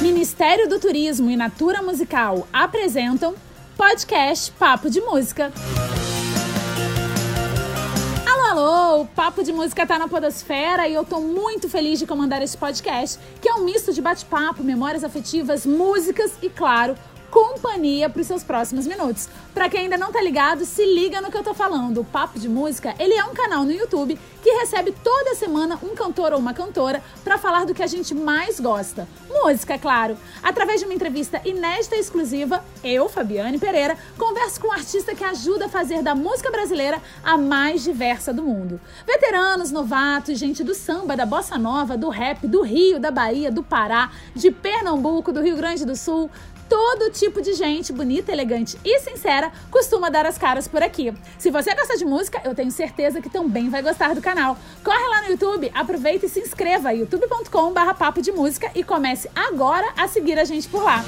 Ministério do Turismo e Natura Musical apresentam podcast Papo de Música. Alô, alô! O Papo de Música tá na Podosfera e eu tô muito feliz de comandar esse podcast, que é um misto de bate-papo, memórias afetivas, músicas e, claro, companhia para os seus próximos minutos. Para quem ainda não tá ligado, se liga no que eu tô falando. O Papo de Música, ele é um canal no YouTube que recebe toda semana um cantor ou uma cantora para falar do que a gente mais gosta. Música, é claro. Através de uma entrevista inédita e exclusiva, eu, Fabiane Pereira, converso com um artista que ajuda a fazer da música brasileira a mais diversa do mundo. Veteranos, novatos, gente do samba, da bossa nova, do rap, do Rio, da Bahia, do Pará, de Pernambuco, do Rio Grande do Sul, todo tipo de gente bonita, elegante e sincera costuma dar as caras por aqui. Se você gosta de música, eu tenho certeza que também vai gostar do canal. Corre lá no YouTube, aproveita e se inscreva youtube.com/papo de música e comece agora a seguir a gente por lá.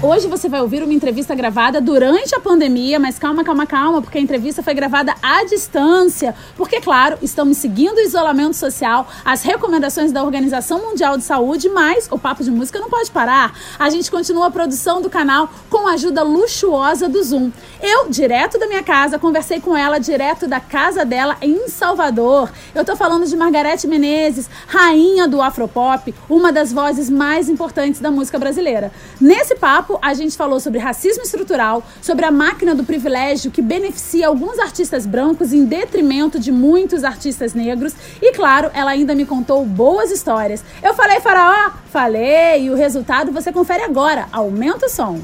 Hoje você vai ouvir uma entrevista gravada durante a pandemia, mas calma, calma, calma, porque a entrevista foi gravada à distância. Porque, claro, estamos seguindo o isolamento social, as recomendações da Organização Mundial de Saúde, mas o Papo de Música não pode parar. A gente continua a produção do canal com a ajuda luxuosa do Zoom. Eu, direto da minha casa, conversei com ela direto da casa dela em Salvador. Eu tô falando de Margarete Menezes, rainha do Afropop, uma das vozes mais importantes da música brasileira. Nesse papo, papo, a gente falou sobre racismo estrutural, sobre a máquina do privilégio que beneficia alguns artistas brancos em detrimento de muitos artistas negros. E claro, ela ainda me contou boas histórias. Eu falei, Faraó? Falei, e o resultado você confere agora. Aumenta o som.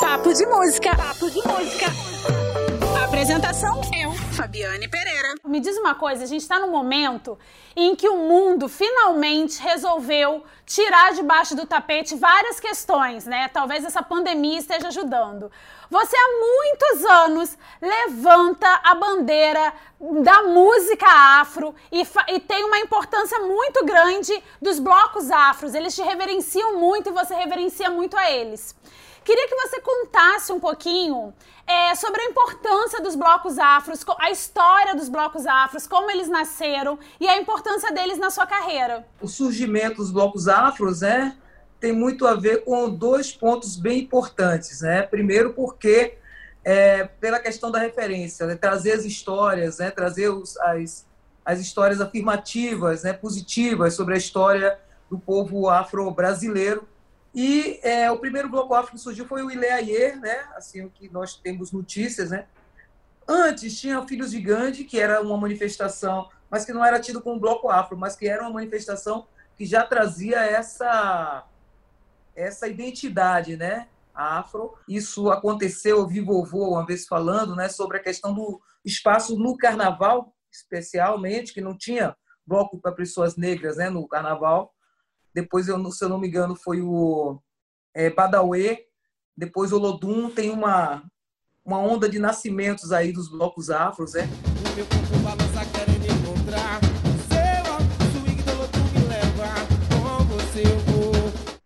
Papo de música. Papo de música. Apresentação eu, Fabiane Pereira. Me diz uma coisa, a gente está num momento em que o mundo finalmente resolveu tirar debaixo do tapete várias questões, né? Talvez essa pandemia esteja ajudando. Você há muitos anos levanta a bandeira da música afro e, e, tem uma importância muito grande dos blocos afros. Eles te reverenciam muito e você reverencia muito a eles. Queria que você contasse um pouquinho é, sobre a importância dos blocos afros, a história dos blocos afros, como eles nasceram e a importância deles na sua carreira. O surgimento dos blocos afros, né, tem muito a ver com dois pontos bem importantes, né? Primeiro, porque é, pela questão da referência, né, trazer as histórias, né, trazer os, as, as histórias afirmativas, né, positivas sobre a história do povo afro-brasileiro e é, o primeiro bloco afro que surgiu foi o Ileaie, né? Assim, o que nós temos notícias, né? Antes tinha Filhos de Gandhi, que era uma manifestação, mas que não era tido como bloco afro, mas que era uma manifestação que já trazia essa essa identidade, né? Afro. Isso aconteceu, eu vi vovô uma vez falando, né, sobre a questão do espaço no carnaval, especialmente, que não tinha bloco para pessoas negras, né, no carnaval depois, eu, se eu não me engano, foi o é, Badawi, depois o Lodum, tem uma, uma onda de nascimentos aí dos blocos afros, né? O meu corpo balança querendo encontrar seu swing do Lodum me leva com você eu vou.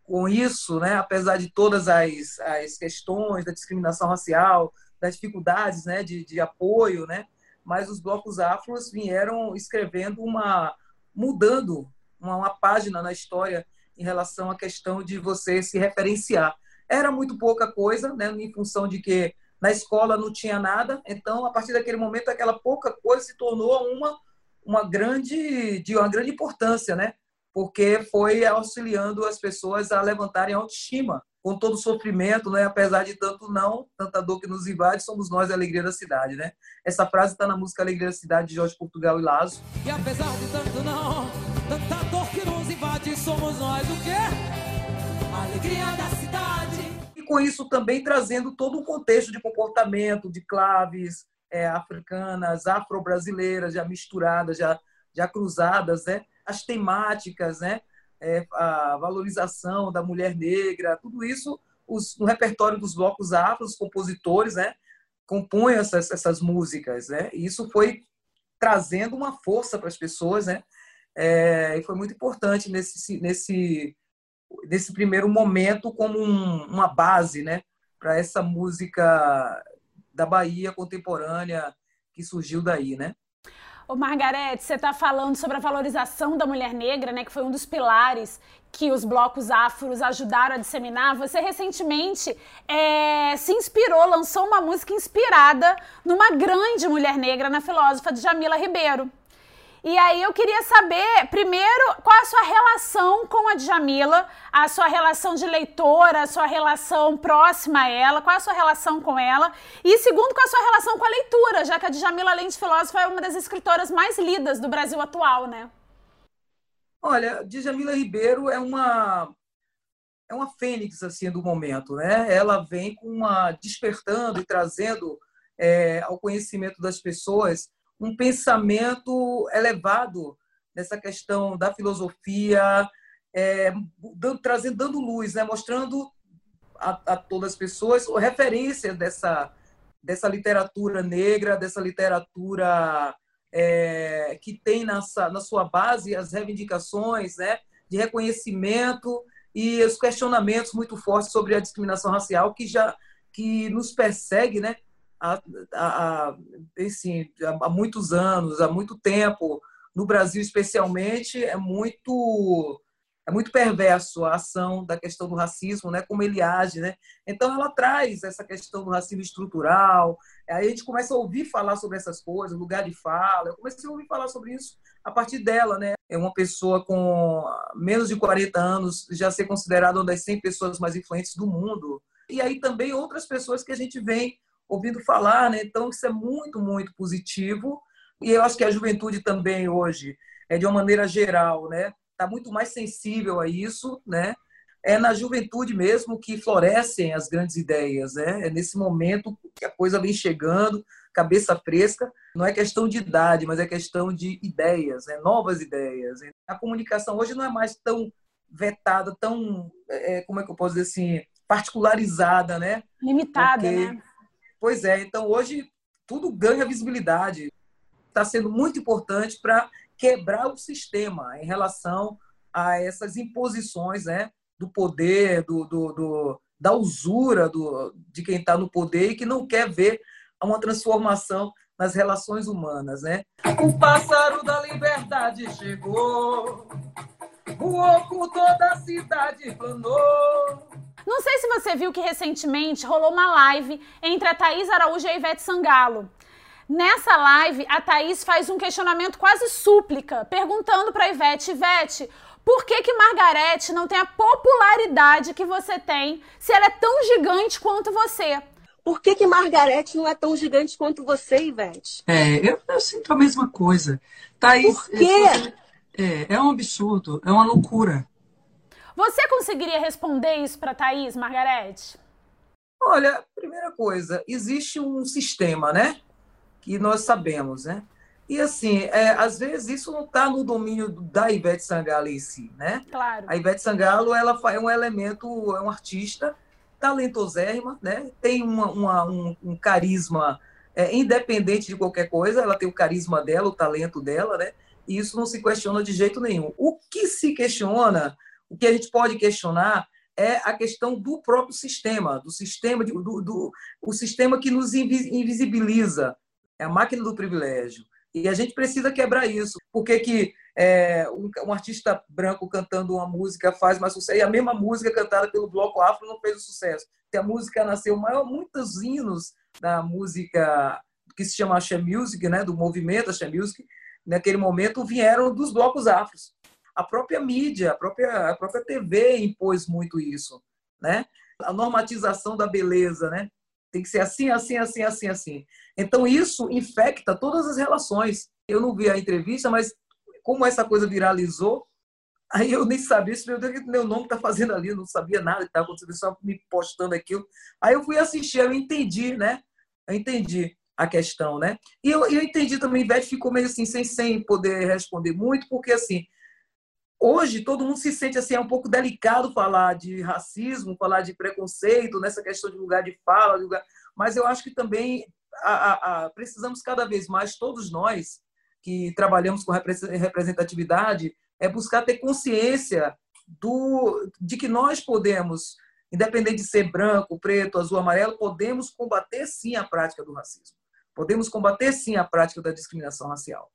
Com isso, né, apesar de todas as, as questões da discriminação racial, das dificuldades né, de, de apoio, né, mas os blocos afros vieram escrevendo uma mudando uma, uma página na história em relação à questão de você se referenciar. Era muito pouca coisa, né, em função de que na escola não tinha nada, então a partir daquele momento aquela pouca coisa se tornou uma uma grande de uma grande importância, né? Porque foi auxiliando as pessoas a levantarem a autoestima com todo o sofrimento, né? Apesar de tanto não, tanta dor que nos invade, somos nós a alegria da cidade, né? Essa frase está na música Alegria da Cidade de Jorge Portugal e Lazo. E apesar de tanto não, tanta dor que nos invade, somos nós o quê? Alegria da cidade. E com isso também trazendo todo um contexto de comportamento de claves é, africanas, afro-brasileiras, já misturadas, já, já cruzadas, né? As temáticas, né? é, a valorização da mulher negra, tudo isso os, no repertório dos blocos afros, os compositores, né, compõem essas, essas músicas, né, e isso foi trazendo uma força para as pessoas, né, é, e foi muito importante nesse, nesse, nesse primeiro momento como um, uma base, né, para essa música da Bahia contemporânea que surgiu daí, né. Ô Margarete, você está falando sobre a valorização da mulher negra, né, que foi um dos pilares que os blocos afros ajudaram a disseminar. Você recentemente é, se inspirou, lançou uma música inspirada numa grande mulher negra, na filósofa Jamila Ribeiro. E aí eu queria saber, primeiro, qual a sua relação com a Djamila, a sua relação de leitora, a sua relação próxima a ela, qual a sua relação com ela? E segundo, qual a sua relação com a leitura, já que a Djamila, além de filósofa, é uma das escritoras mais lidas do Brasil atual, né? Olha, Djamila Ribeiro é uma é uma fênix assim do momento, né? Ela vem com uma despertando e trazendo é, ao conhecimento das pessoas um pensamento elevado nessa questão da filosofia, é, dando, trazendo, dando luz, né? mostrando a, a, todas as pessoas referência dessa, dessa literatura negra, dessa literatura é, que tem na, na sua base as reivindicações né? de reconhecimento e os questionamentos muito fortes sobre a discriminação racial que já que nos persegue, né? Há, há, assim, há muitos anos, há muito tempo, no Brasil especialmente, é muito é muito perverso a ação da questão do racismo, né? Como ele age, né? Então ela traz essa questão do racismo estrutural. Aí a gente começa a ouvir falar sobre essas coisas, lugar de fala. Eu comecei a ouvir falar sobre isso a partir dela, né? É uma pessoa com menos de 40 anos já ser considerada uma das 100 pessoas mais influentes do mundo. E aí também outras pessoas que a gente vem ouvindo falar, né? Então isso é muito, muito positivo. E eu acho que a juventude também hoje, é de uma maneira geral, né, está muito mais sensível a isso, né? É na juventude mesmo que florescem as grandes ideias, né? É nesse momento que a coisa vem chegando, cabeça fresca. Não é questão de idade, mas é questão de ideias, né? novas ideias. A comunicação hoje não é mais tão vetada, tão, é, como é que eu posso dizer assim, particularizada, né? Limitada, Porque, né? Pois é, então hoje tudo ganha visibilidade. Está sendo muito importante para quebrar o sistema em relação a essas imposições né, do poder, do, do, do da usura do, de quem está no poder e que não quer ver uma transformação nas relações humanas. Né? O pássaro da liberdade chegou, voou por toda a cidade, planou. Não sei se você viu que recentemente rolou uma live entre a Thaís Araújo e a Ivete Sangalo. Nessa live, a Thaís faz um questionamento quase súplica, perguntando para a Ivete, Ivete, por que que Margarete não tem a popularidade que você tem se ela é tão gigante quanto você? Por que que Margarete não é tão gigante quanto você, Ivete? É, eu, eu sinto a mesma coisa. Thaís, por quê? É, é um absurdo, é uma loucura. Você conseguiria responder isso para Thaís, Margarete? Olha, primeira coisa, existe um sistema, né? Que nós sabemos, né? E assim, é, às vezes isso não está no domínio da Ivete Sangalo em si, né? Claro. A Ivete Sangalo ela é um elemento, é um artista talentosérrima, né? Tem uma, uma um, um, carisma é, independente de qualquer coisa, ela tem o carisma dela, o talento dela, né? E isso não se questiona de jeito nenhum. O que se questiona o que a gente pode questionar é a questão do próprio sistema, do sistema, de, do, do, o sistema que nos invisibiliza, é a máquina do privilégio. E a gente precisa quebrar isso. Por que, que é, um, um, artista branco cantando uma música faz mais sucesso e a mesma música cantada pelo Bloco Afro não fez o sucesso? Que a música nasceu, maior, muitos hinos da música que se chama Axé Music, né, do movimento Axé Music, naquele momento vieram dos blocos afros a própria mídia, a própria, a própria TV impôs muito isso, né? A normatização da beleza, né? Tem que ser assim, assim, assim, assim, assim. Então isso infecta todas as relações. Eu não vi a entrevista, mas como essa coisa viralizou, aí eu nem sabia se meu Deus, meu nome está fazendo ali, eu não sabia nada que estava acontecendo, só me postando aquilo. Aí eu fui assistir, eu entendi, né? Eu entendi a questão, né? E eu, eu entendi também, Ivete ficou meio assim, sem, sem poder responder muito, porque assim, hoje todo mundo se sente assim é um pouco delicado falar de racismo, falar de preconceito nessa questão de lugar de fala, de lugar... mas eu acho que também a, a, a, precisamos cada vez mais todos nós que trabalhamos com representatividade é buscar ter consciência do de que nós podemos, independente de ser branco, preto, azul, amarelo, podemos combater sim a prática do racismo. Podemos combater sim a prática da discriminação racial.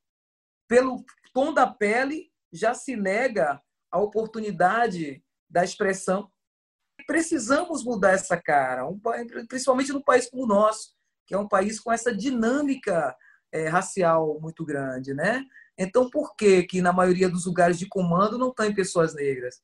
pelo tom da pele, já se nega a oportunidade da expressão. Precisamos mudar essa cara, um, principalmente num país como o nosso, que é um país com essa dinâmica é, racial muito grande, né? Então, por que que na maioria dos lugares de comando não tem pessoas negras?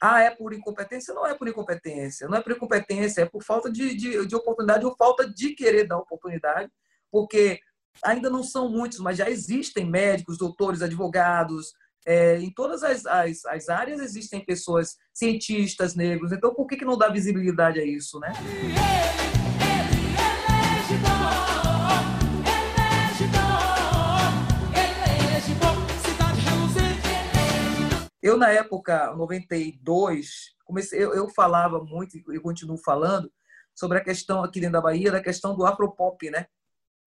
Ah, é por incompetência? Não é por incompetência. Não é por incompetência, é por falta de, de, de oportunidade ou falta de querer dar oportunidade, porque ainda não são muitos, mas já existem médicos, doutores, advogados, é, em todas as, as, as, áreas existem pessoas, cientistas negros. Então, por que, que não dá visibilidade a isso, né? Eu, na época, 92, comecei, eu, eu falava muito, e continuo falando, sobre a questão aqui dentro da Bahia, da questão do afropop, né?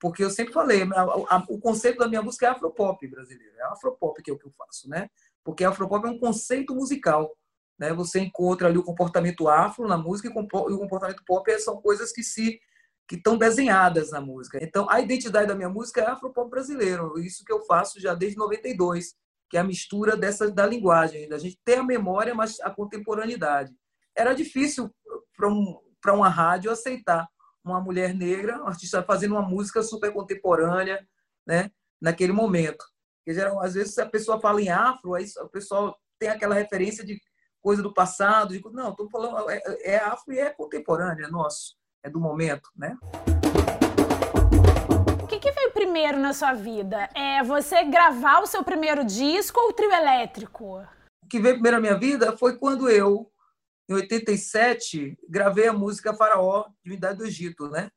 Porque eu sempre falei, a, a, o conceito da minha música é afropop brasileiro, é afropop que é o que eu faço, né? Porque afropop é um conceito musical, né? Você encontra ali o comportamento afro na música e o comportamento pop são coisas que se que estão desenhadas na música. Então, a identidade da minha música é afropop brasileiro, isso que eu faço já desde 92 que é a mistura dessa da linguagem, da gente ter a memória, mas a contemporaneidade. Era difícil para um, para uma rádio aceitar uma mulher negra, um artista fazendo uma música super contemporânea, né, naquele momento. Porque geral, às vezes a pessoa fala em afro, aí o pessoal tem aquela referência de coisa do passado, de, não, estou falando é, é afro e é contemporânea, é nosso, é do momento, né? que veio primeiro na sua vida? É você gravar o seu primeiro disco ou o trio elétrico? O que veio primeiro na minha vida foi quando eu, em 87, gravei a música Faraó, Divindade do Egito, né?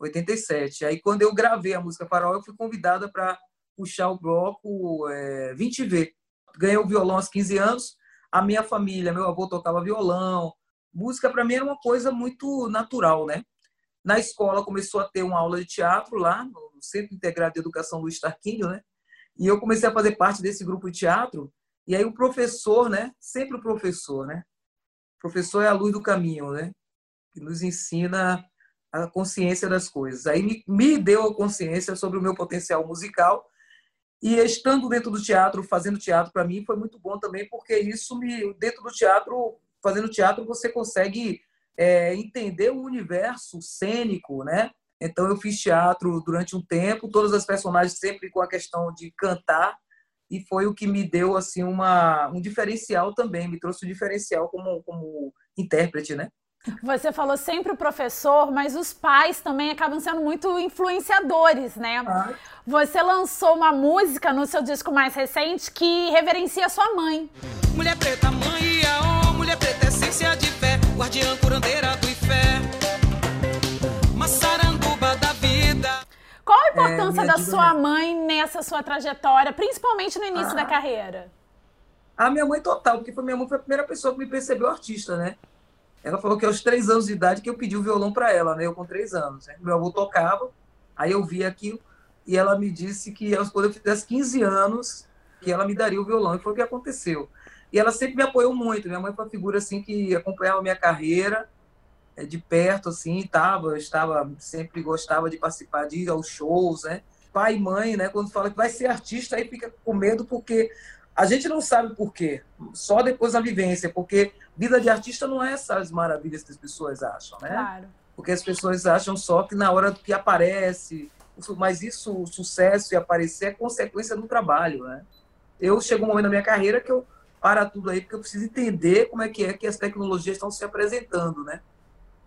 87. Aí, quando eu gravei a música Faraó, eu fui convidada para puxar o bloco é, 20V. Ganhei o violão aos 15 anos. A minha família, meu avô tocava violão. Música, para mim, era uma coisa muito natural, né? Na escola começou a ter uma aula de teatro lá, no Centro Integrado de Educação Luiz Tarquínio, né? E eu comecei a fazer parte desse grupo de teatro. E aí o professor, né? Sempre o professor, né? Professor é a luz do caminho, né? Que nos ensina a consciência das coisas. Aí me, me deu a consciência sobre o meu potencial musical. E estando dentro do teatro, fazendo teatro para mim foi muito bom também, porque isso me dentro do teatro, fazendo teatro, você consegue é, entender o universo cênico, né? Então eu fiz teatro durante um tempo, todas as personagens sempre com a questão de cantar e foi o que me deu assim uma um diferencial também, me trouxe um diferencial como como intérprete, né? Você falou sempre o professor, mas os pais também acabam sendo muito influenciadores, né? Ah. Você lançou uma música no seu disco mais recente que reverencia sua mãe. Mulher preta, mãe, a mulher preta, essência de fé, guardiã curandeira do fé. Importância é, da sua mãe nessa sua trajetória, principalmente no início ah. da carreira? A minha mãe total, porque foi minha mãe foi a primeira pessoa que me percebeu artista, né? Ela falou que aos três anos de idade que eu pedi o violão para ela, né? Eu com três anos. Né? Meu avô tocava, aí eu vi aquilo e ela me disse que quando eu fizesse 15 anos que ela me daria o violão e foi o que aconteceu. E ela sempre me apoiou muito. Minha mãe foi uma figura assim que acompanhava a minha carreira de perto, assim, estava, estava sempre gostava de participar de ir aos shows, né? Pai e mãe, né? Quando fala que vai ser artista, aí fica com medo porque a gente não sabe por quê, só depois da vivência, porque vida de artista não é essas maravilhas que as pessoas acham, né? Claro. Porque as pessoas acham só que na hora que aparece, mas isso, o sucesso e aparecer é consequência do trabalho, né? Eu chego um momento na minha carreira que eu para tudo aí, porque eu preciso entender como é que é que as tecnologias estão se apresentando, né?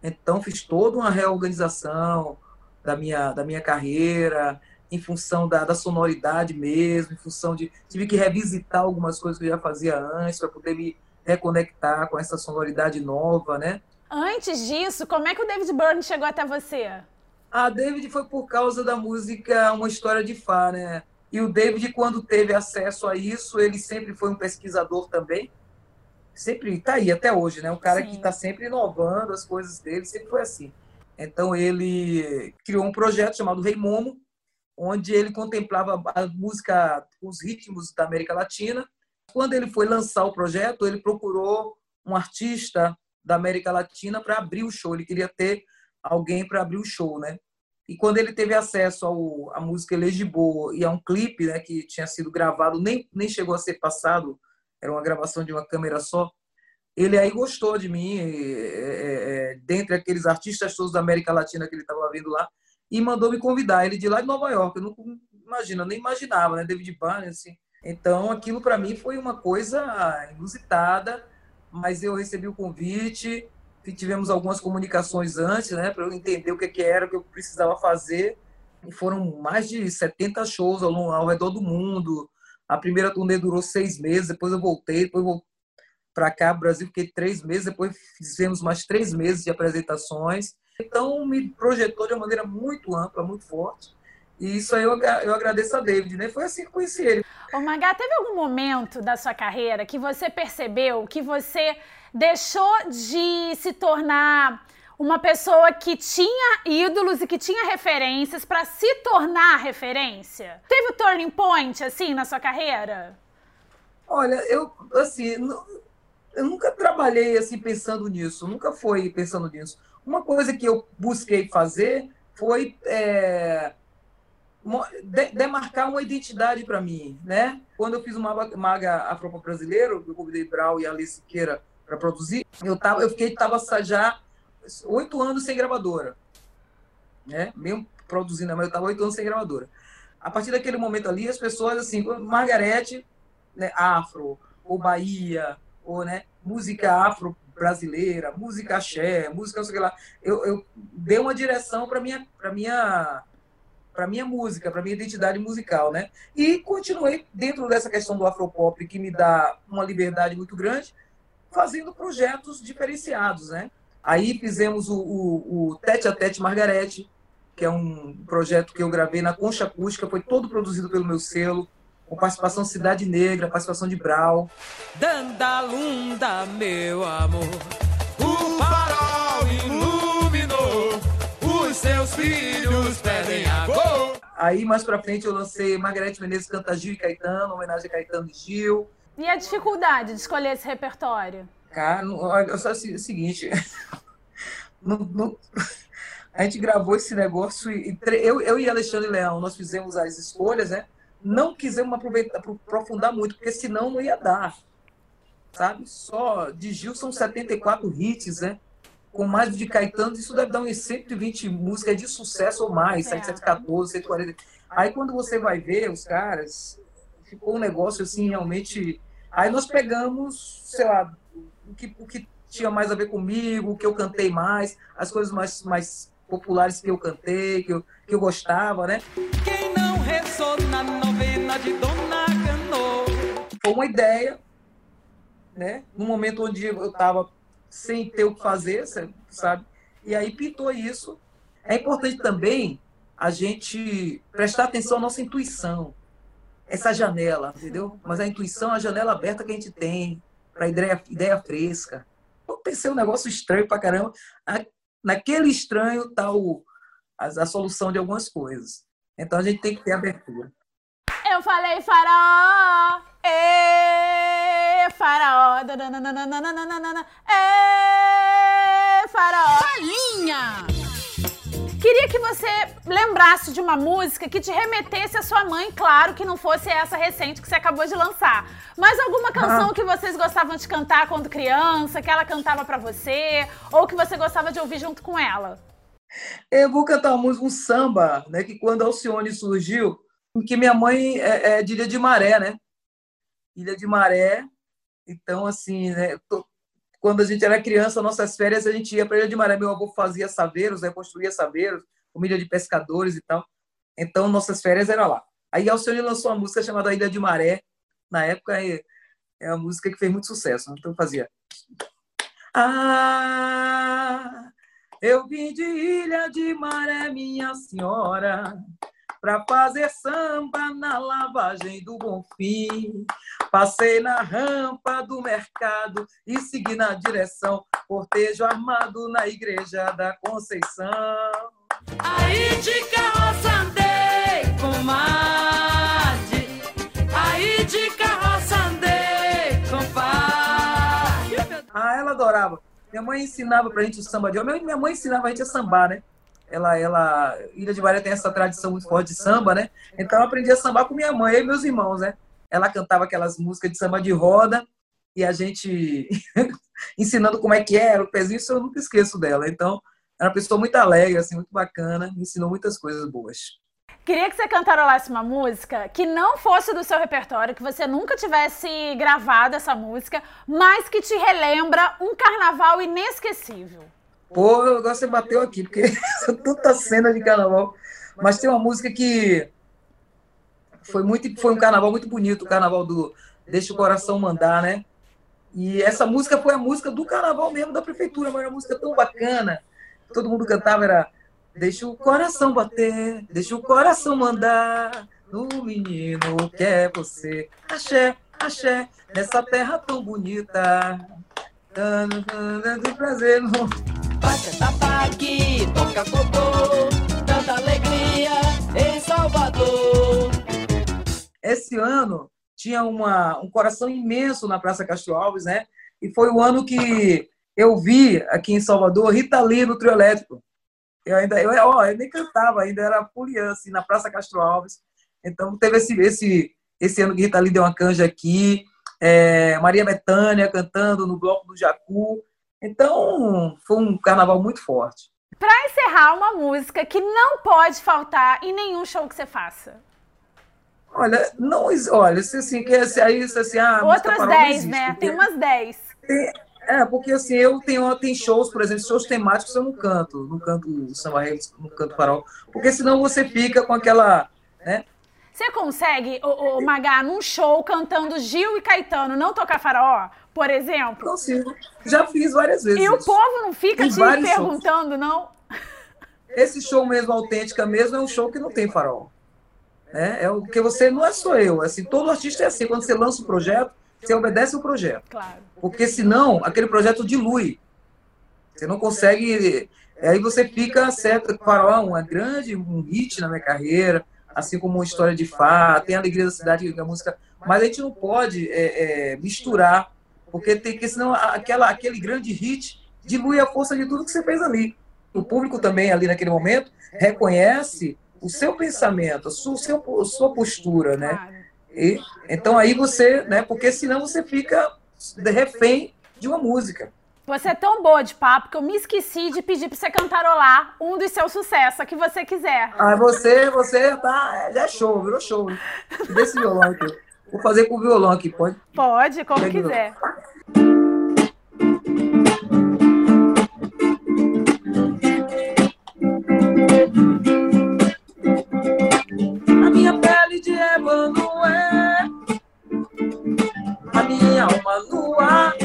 Então, fiz toda uma reorganização da minha, da minha carreira, em função da, da sonoridade mesmo, em função de... Tive que revisitar algumas coisas que eu já fazia antes, para poder me reconectar com essa sonoridade nova, né? Antes disso, como é que o David Byrne chegou até você? Ah, David foi por causa da música Uma História de Fá, né? E o David, quando teve acesso a isso, ele sempre foi um pesquisador também. Sempre está aí até hoje, né? Um cara Sim. que está sempre inovando as coisas dele, sempre foi assim. Então ele criou um projeto chamado Rei Momo, onde ele contemplava a música, os ritmos da América Latina. Quando ele foi lançar o projeto, ele procurou um artista da América Latina para abrir o show. Ele queria ter alguém para abrir o show, né? E quando ele teve acesso ao, à música Elegiboa e a um clipe né, que tinha sido gravado, nem, nem chegou a ser passado, era uma gravação de uma câmera só, ele aí gostou de mim, é, é, dentre aqueles artistas todos da América Latina que ele estava vendo lá, e mandou me convidar. Ele de lá de Nova York, eu não imagina, nem imaginava, né? David Banner, assim. Então, aquilo para mim foi uma coisa inusitada, mas eu recebi o convite, tivemos algumas comunicações antes, né, para eu entender o que, que era, o que eu precisava fazer. E foram mais de 70 shows ao, ao redor do mundo. A primeira turnê durou seis meses, depois eu voltei, depois eu para cá, Brasil, fiquei três meses, depois fizemos mais três meses de apresentações. Então, me projetou de uma maneira muito ampla, muito forte. E isso aí eu, eu agradeço a David, né? Foi assim que conheci ele. Ô, Magá, teve algum momento da sua carreira que você percebeu que você deixou de se tornar uma pessoa que tinha ídolos e que tinha referências para se tornar referência? Teve o turning point, assim, na sua carreira? Olha, eu, assim, eu nunca trabalhei assim pensando nisso, nunca foi pensando nisso. Uma coisa que eu busquei fazer foi é, demarcar uma identidade para mim, né? Quando eu fiz o Maga Afropa Brasileiro, eu convidei Brau e Alice Siqueira para produzir, eu tava, eu fiquei tava já oito anos sem gravadora, né? Mesmo produzindo, mas eu estava oito anos sem gravadora. A partir daquele momento ali, as pessoas assim, Margarete, né, Afro, ou Bahia, ou né, música afro brasileira, música axé, música não sei o que lá. Eu, eu dei uma direção para minha para minha para minha música, para minha identidade musical, né? E continuei dentro dessa questão do afropop que me dá uma liberdade muito grande, fazendo projetos diferenciados, né? Aí fizemos o, o, o Tete a Tete Margarete, que é um projeto que eu gravei na Concha Acústica, foi todo produzido pelo meu selo com participação Cidade Negra, participação de Brau. Dandalunda, meu amor, o farol iluminou, os seus filhos pedem agora. Aí, mais pra frente, eu lancei Margarete Menezes canta Gil e Caetano, homenagem a Caetano e Gil. E a dificuldade de escolher esse repertório? Cara, olha só o seguinte, não, não, a gente gravou esse negócio e eu, eu e Alexandre Leão, nós fizemos as escolhas, né? não quisemos aproveitar, aprofundar muito, porque senão não ia dar. Sabe? Só de Gil são 74 hits, né? Com mais de Caetano, isso deve dar uns 120 músicas de sucesso ou mais, é. 714, 140. Aí quando você vai ver os caras, ficou um negócio assim realmente. Aí nós pegamos, sei lá, o que, o que tinha mais a ver comigo, o que eu cantei mais, as coisas mais, mais populares que eu cantei, que eu, que eu gostava, né? Quem não ressona novena de Dona Cano? Foi uma ideia, né? No momento onde eu estava sem ter o que fazer, sabe? E aí pintou isso. É importante também a gente prestar atenção à nossa intuição, essa janela, entendeu? Mas a intuição é a janela aberta que a gente tem para ideia, ideia fresca. Eu pensei um negócio estranho pra caramba. Naquele estranho está a, a solução de algumas coisas. Então a gente tem que ter abertura. Eu falei faraó, ê, faraó, ê, faraó. Galinha! Queria que você lembrasse de uma música que te remetesse à sua mãe, claro que não fosse essa recente que você acabou de lançar. Mas alguma canção ah. que vocês gostavam de cantar quando criança, que ela cantava para você, ou que você gostava de ouvir junto com ela? Eu vou cantar uma música, um samba, né? Que quando a Alcione surgiu, que minha mãe é, é de Ilha de Maré, né? Ilha de Maré. Então, assim, né? Quando a gente era criança, nossas férias, a gente ia para Ilha de Maré. Meu avô fazia saveiros, né? construía saveiros, família de pescadores e tal. Então, nossas férias era lá. Aí a Alcione lançou uma música chamada Ilha de Maré. Na época, é, é uma música que fez muito sucesso. Então, fazia... Ah, eu vim de Ilha de Maré, minha senhora, para fazer samba na lavagem do Bonfim. Passei na rampa do mercado e segui na direção cortejo armado na igreja da Conceição. Aí de carroça andei com Made, aí de carroça andei com pai. Ah, ela adorava. Minha mãe ensinava pra gente o samba de homem. Minha mãe ensinava a gente a sambar, né? Ela, ela, Ilha de Bahia tem essa tradição muito forte de samba, né? Então eu aprendi a sambar com minha mãe e meus irmãos, né? Ela cantava aquelas músicas de samba de roda e a gente ensinando como é que era o pezinho, isso eu nunca esqueço dela. Então, era uma pessoa muito alegre, assim, muito bacana, me ensinou muitas coisas boas. Queria que você cantarolasse uma música que não fosse do seu repertório, que você nunca tivesse gravado essa música, mas que te relembra um carnaval inesquecível. Pô, agora você bateu aqui, porque tanta cena de carnaval. Mas tem uma música que foi muito, foi um carnaval muito bonito, o carnaval do Deixa o Coração Mandar, né? E essa música foi a música do carnaval mesmo da prefeitura, mas era uma música tão bacana. Todo mundo cantava, era Deixa o coração bater, deixa o coração mandar no menino que é você. Axé, axé, nessa terra tão bonita. De prazer. Bate tapaque, toca cocô, tanta alegria em Salvador. Esse ano tinha uma, um coração imenso na Praça Castro Alves, né? E foi o ano que eu vi aqui em Salvador Rita Lee no trio elétrico. Eu ainda, eu, ó, eu nem cantava, ainda era polian, assim, na Praça Castro Alves. Então teve esse, esse, esse ano que Rita Lee deu uma canja aqui, é, Maria Bethânia cantando no Bloco do Jacu. Então foi um carnaval muito forte. Para encerrar, uma música que não pode faltar em nenhum show que você faça. Olha, não, olha, se assim, que esse aí, se assim, ah, Outras 10, né? Tem umas 10. Tem, é, porque assim, eu tenho tem shows, por exemplo, shows temáticos eu não canto, não canto samba não canto farol, porque senão você fica com aquela, né? Você consegue, o, o Magá, num show cantando Gil e Caetano, não tocar faraó, por exemplo? Consigo. Já fiz várias vezes. E o povo não fica te perguntando, não? Esse show mesmo, autêntica mesmo, é um show que não tem farol. É, é o que você não é só eu, assim, todo artista é assim, quando você lança um projeto, você obedece o projeto. Claro. Porque senão aquele projeto dilui. Você não consegue. Aí você fica certo. Farol é uma grande um hit na minha carreira, assim como uma história de Fá, tem a Alegria da Cidade, da música. Mas a gente não pode é, é, misturar, porque tem que senão aquela, aquele grande hit dilui a força de tudo que você fez ali. O público também ali naquele momento reconhece o seu pensamento, a sua, a sua postura, né? E, então aí você, né? Porque senão você fica refém de uma música. Você é tão boa de papo que eu me esqueci de pedir pra você cantarolar um dos seus sucessos, a que você quiser. Ah, você, você tá. Já é show, virou show. Desse violão aqui. Vou fazer com o violão aqui, pode? Pode, como Pega quiser. A minha pele de ébano é a minha alma lua.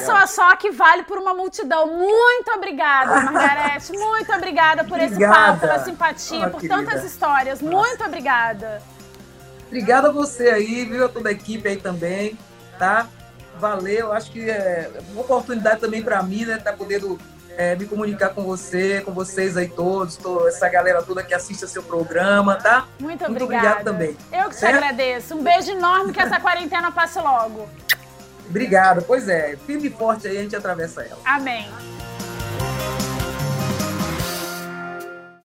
Pessoa só que vale por uma multidão. Muito obrigada, Margarete. Muito obrigada por esse Obrigada. papo, pela simpatia, Ah, por querida. tantas histórias. Muito obrigada. Obrigado a você aí, viu? A toda a equipe aí também, tá? Valeu, acho que é uma oportunidade também para mim, né? Tá podendo é, me comunicar com você, com vocês aí todos, to- essa galera toda que assiste a seu programa, tá? Muito Muito obrigada. obrigado também. Eu que te Certo? agradeço. Um beijo enorme que essa quarentena passe logo. Obrigado, pois é, firme e forte aí, a gente atravessa ela. Amém.